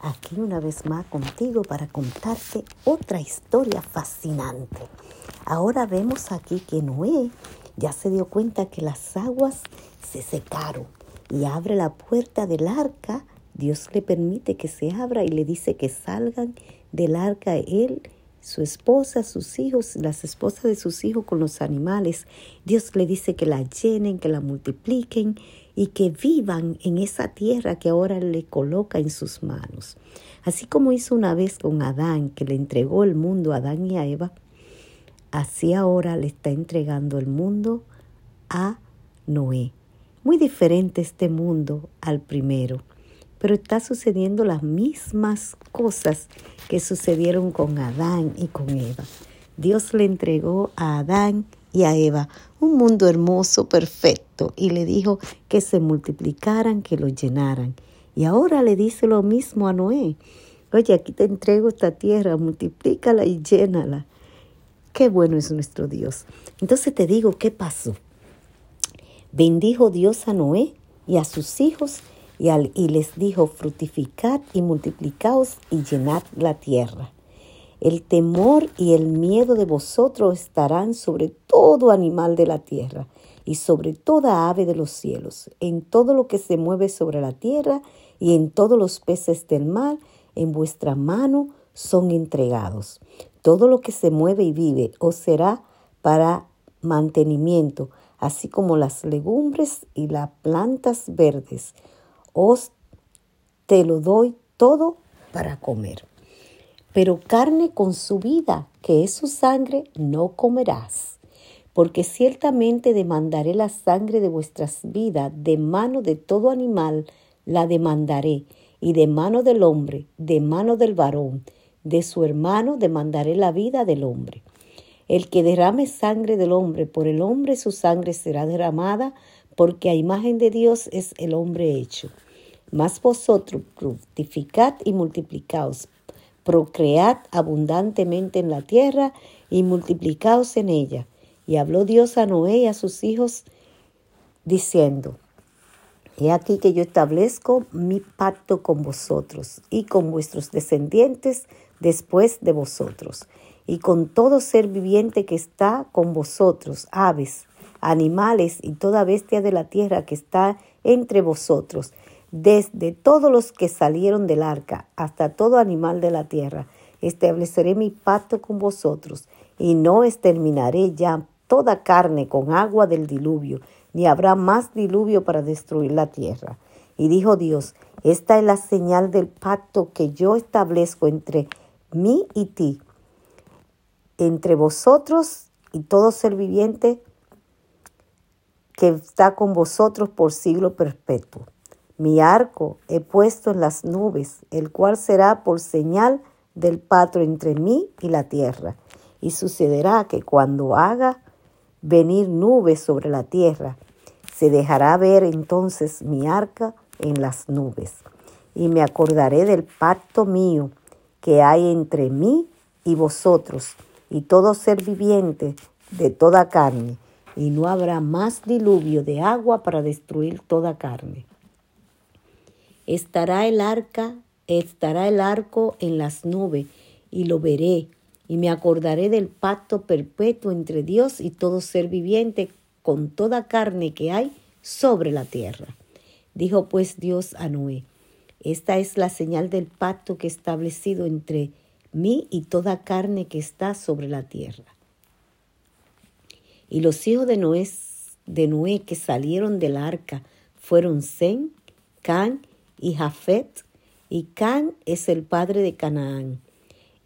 aquí una vez más contigo para contarte otra historia fascinante. Ahora vemos aquí que Noé ya se dio cuenta que las aguas se secaron y abre la puerta del arca. Dios le permite que se abra y le dice que salgan del arca él, su esposa, sus hijos, las esposas de sus hijos con los animales. Dios le dice que la llenen, que la multipliquen y que vivan en esa tierra que ahora le coloca en sus manos. Así como hizo una vez con Adán, que le entregó el mundo a Adán y a Eva, así ahora le está entregando el mundo a Noé. Muy diferente este mundo al primero, pero está sucediendo las mismas cosas que sucedieron con Adán y con Eva. Dios le entregó a Adán y a Eva un mundo hermoso, perfecto, y le dijo que se multiplicaran, que lo llenaran. Y ahora le dice lo mismo a Noé. Oye, aquí te entrego esta tierra, multiplícala y llénala. Qué bueno es nuestro Dios. Entonces te digo, ¿qué pasó? Bendijo Dios a Noé y a sus hijos y, les dijo, frutificad y multiplicaos y llenad la tierra. El temor y el miedo de vosotros estarán sobre todo animal de la tierra y sobre toda ave de los cielos, en todo lo que se mueve sobre la tierra y en todos los peces del mar, en vuestra mano son entregados. Todo lo que se mueve y vive os será para mantenimiento, así como las legumbres y las plantas verdes. Os te lo doy todo para comer pero carne con su vida, que es su sangre, no comerás. Porque ciertamente demandaré la sangre de vuestras vidas, de mano de todo animal la demandaré, y de mano del hombre, de mano del varón, de su hermano demandaré la vida del hombre. El que derrame sangre del hombre, por el hombre su sangre será derramada, porque a imagen de Dios es el hombre hecho. Mas vosotros fructificad y multiplicaos, procread abundantemente en la tierra y multiplicaos en ella. Y habló Dios a Noé y a sus hijos, diciendo, He aquí que yo establezco mi pacto con vosotros y con vuestros descendientes después de vosotros, y con todo ser viviente que está con vosotros, aves, animales y toda bestia de la tierra que está entre vosotros, desde todos los que salieron del arca hasta todo animal de la tierra. Estableceré mi pacto con vosotros y no exterminaré ya toda carne con agua del diluvio, ni habrá más diluvio para destruir la tierra. Y dijo Dios, esta es la señal del pacto que yo establezco entre mí y ti, entre vosotros y todo ser viviente que está con vosotros por siglo perpetuo. Mi arco he puesto en las nubes, el cual será por señal del patro entre mí y la tierra. Y sucederá que cuando haga venir nubes sobre la tierra, se dejará ver entonces mi arca en las nubes. Y me acordaré del pacto mío que hay entre mí y vosotros y todo ser viviente de toda carne, y no habrá más diluvio de agua para destruir toda carne estará el arca, estará el arco en las nubes, y lo veré, y me acordaré del pacto perpetuo entre Dios y todo ser viviente con toda carne que hay sobre la tierra. Dijo pues Dios a Noé, esta es la señal del pacto que he establecido entre mí y toda carne que está sobre la tierra. Y los hijos de Noé, que salieron del arca fueron Zen, Can y Jafet, y Can es el padre de Canaán.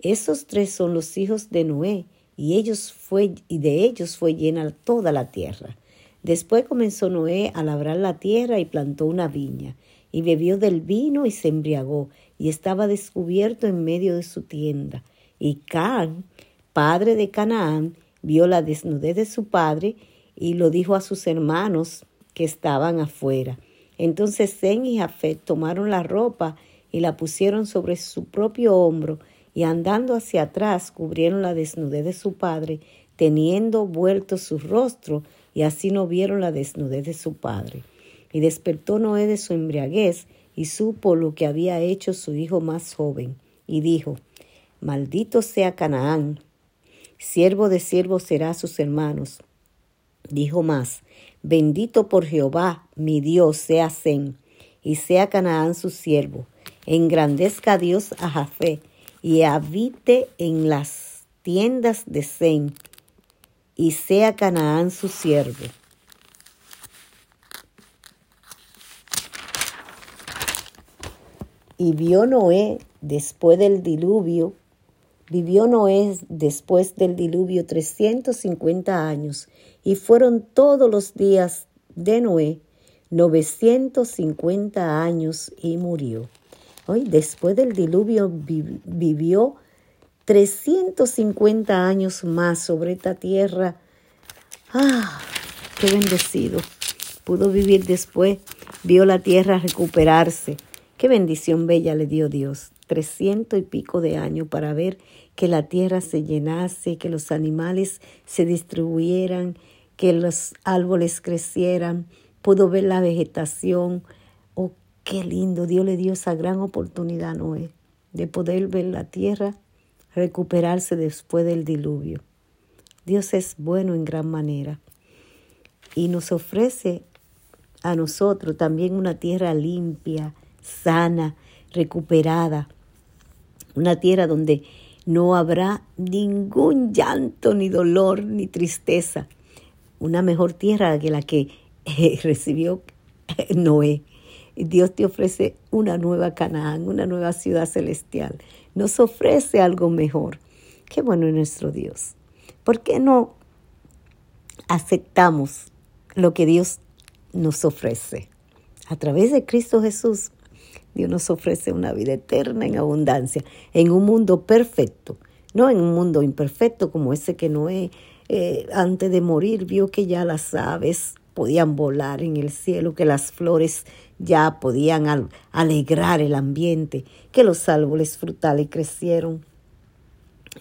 Esos tres son los hijos de Noé, y, ellos fue, y de ellos fue llena toda la tierra. Después comenzó Noé a labrar la tierra y plantó una viña, y bebió del vino y se embriagó, y estaba descubierto en medio de su tienda. Y Can, padre de Canaán, vio la desnudez de su padre y lo dijo a sus hermanos que estaban afuera. Entonces Zen y Jafet tomaron la ropa y la pusieron sobre su propio hombro y andando hacia atrás cubrieron la desnudez de su padre, teniendo vuelto su rostro, y así no vieron la desnudez de su padre. Y despertó Noé de su embriaguez y supo lo que había hecho su hijo más joven, y dijo, Maldito sea Canaán, siervo de siervos será a sus hermanos. Dijo más, Bendito por Jehová, mi Dios, sea Zen, y sea Canaán su siervo. Engrandezca Dios a Jafé, y habite en las tiendas de Zen, y sea Canaán su siervo. Y vio Noé después del diluvio, vivió Noé después del diluvio 350 años, y fueron todos los días de Noé 950 años y murió. Hoy, después del diluvio, vivió 350 años más sobre esta tierra. ¡Ah! ¡Qué bendecido! Pudo vivir después, vio la tierra recuperarse Qué bendición bella le dio Dios, trescientos y pico de años para ver que la tierra se llenase, que los animales se distribuyeran, que los árboles crecieran, pudo ver la vegetación. Oh, qué lindo, Dios le dio esa gran oportunidad a Noé de poder ver la tierra recuperarse después del diluvio. Dios es bueno en gran manera y nos ofrece a nosotros también una tierra limpia, sana, recuperada. Una tierra donde no habrá ningún llanto, ni dolor, ni tristeza. Una mejor tierra que la que eh, recibió Noé. Dios te ofrece una nueva Canaán, una nueva ciudad celestial. Nos ofrece algo mejor. Qué bueno es nuestro Dios. ¿Por qué no aceptamos lo que Dios nos ofrece? A través de Cristo Jesús Dios nos ofrece una vida eterna en abundancia, en un mundo perfecto, no en un mundo imperfecto como ese que Noé eh, antes de morir vio que ya las aves podían volar en el cielo, que las flores ya podían alegrar el ambiente, que los árboles frutales crecieron.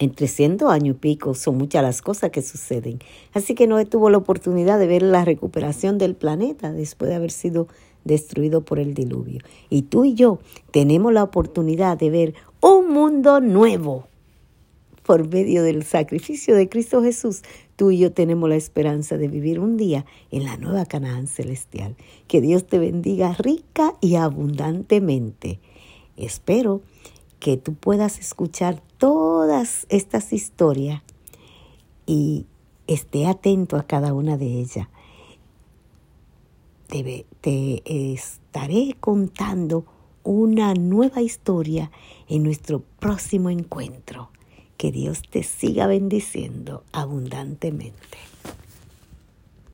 En 300 años y pico son muchas las cosas que suceden. Así que Noé tuvo la oportunidad de ver la recuperación del planeta después de haber sido destruido por el diluvio. Y tú y yo tenemos la oportunidad de ver un mundo nuevo. Por medio del sacrificio de Cristo Jesús, tú y yo tenemos la esperanza de vivir un día en la nueva Canaán celestial. Que Dios te bendiga rica y abundantemente. Espero que tú puedas escuchar todas estas historias y esté atento a cada una de ellas te, estaré contando una nueva historia en nuestro próximo encuentro. Que Dios te siga bendiciendo abundantemente.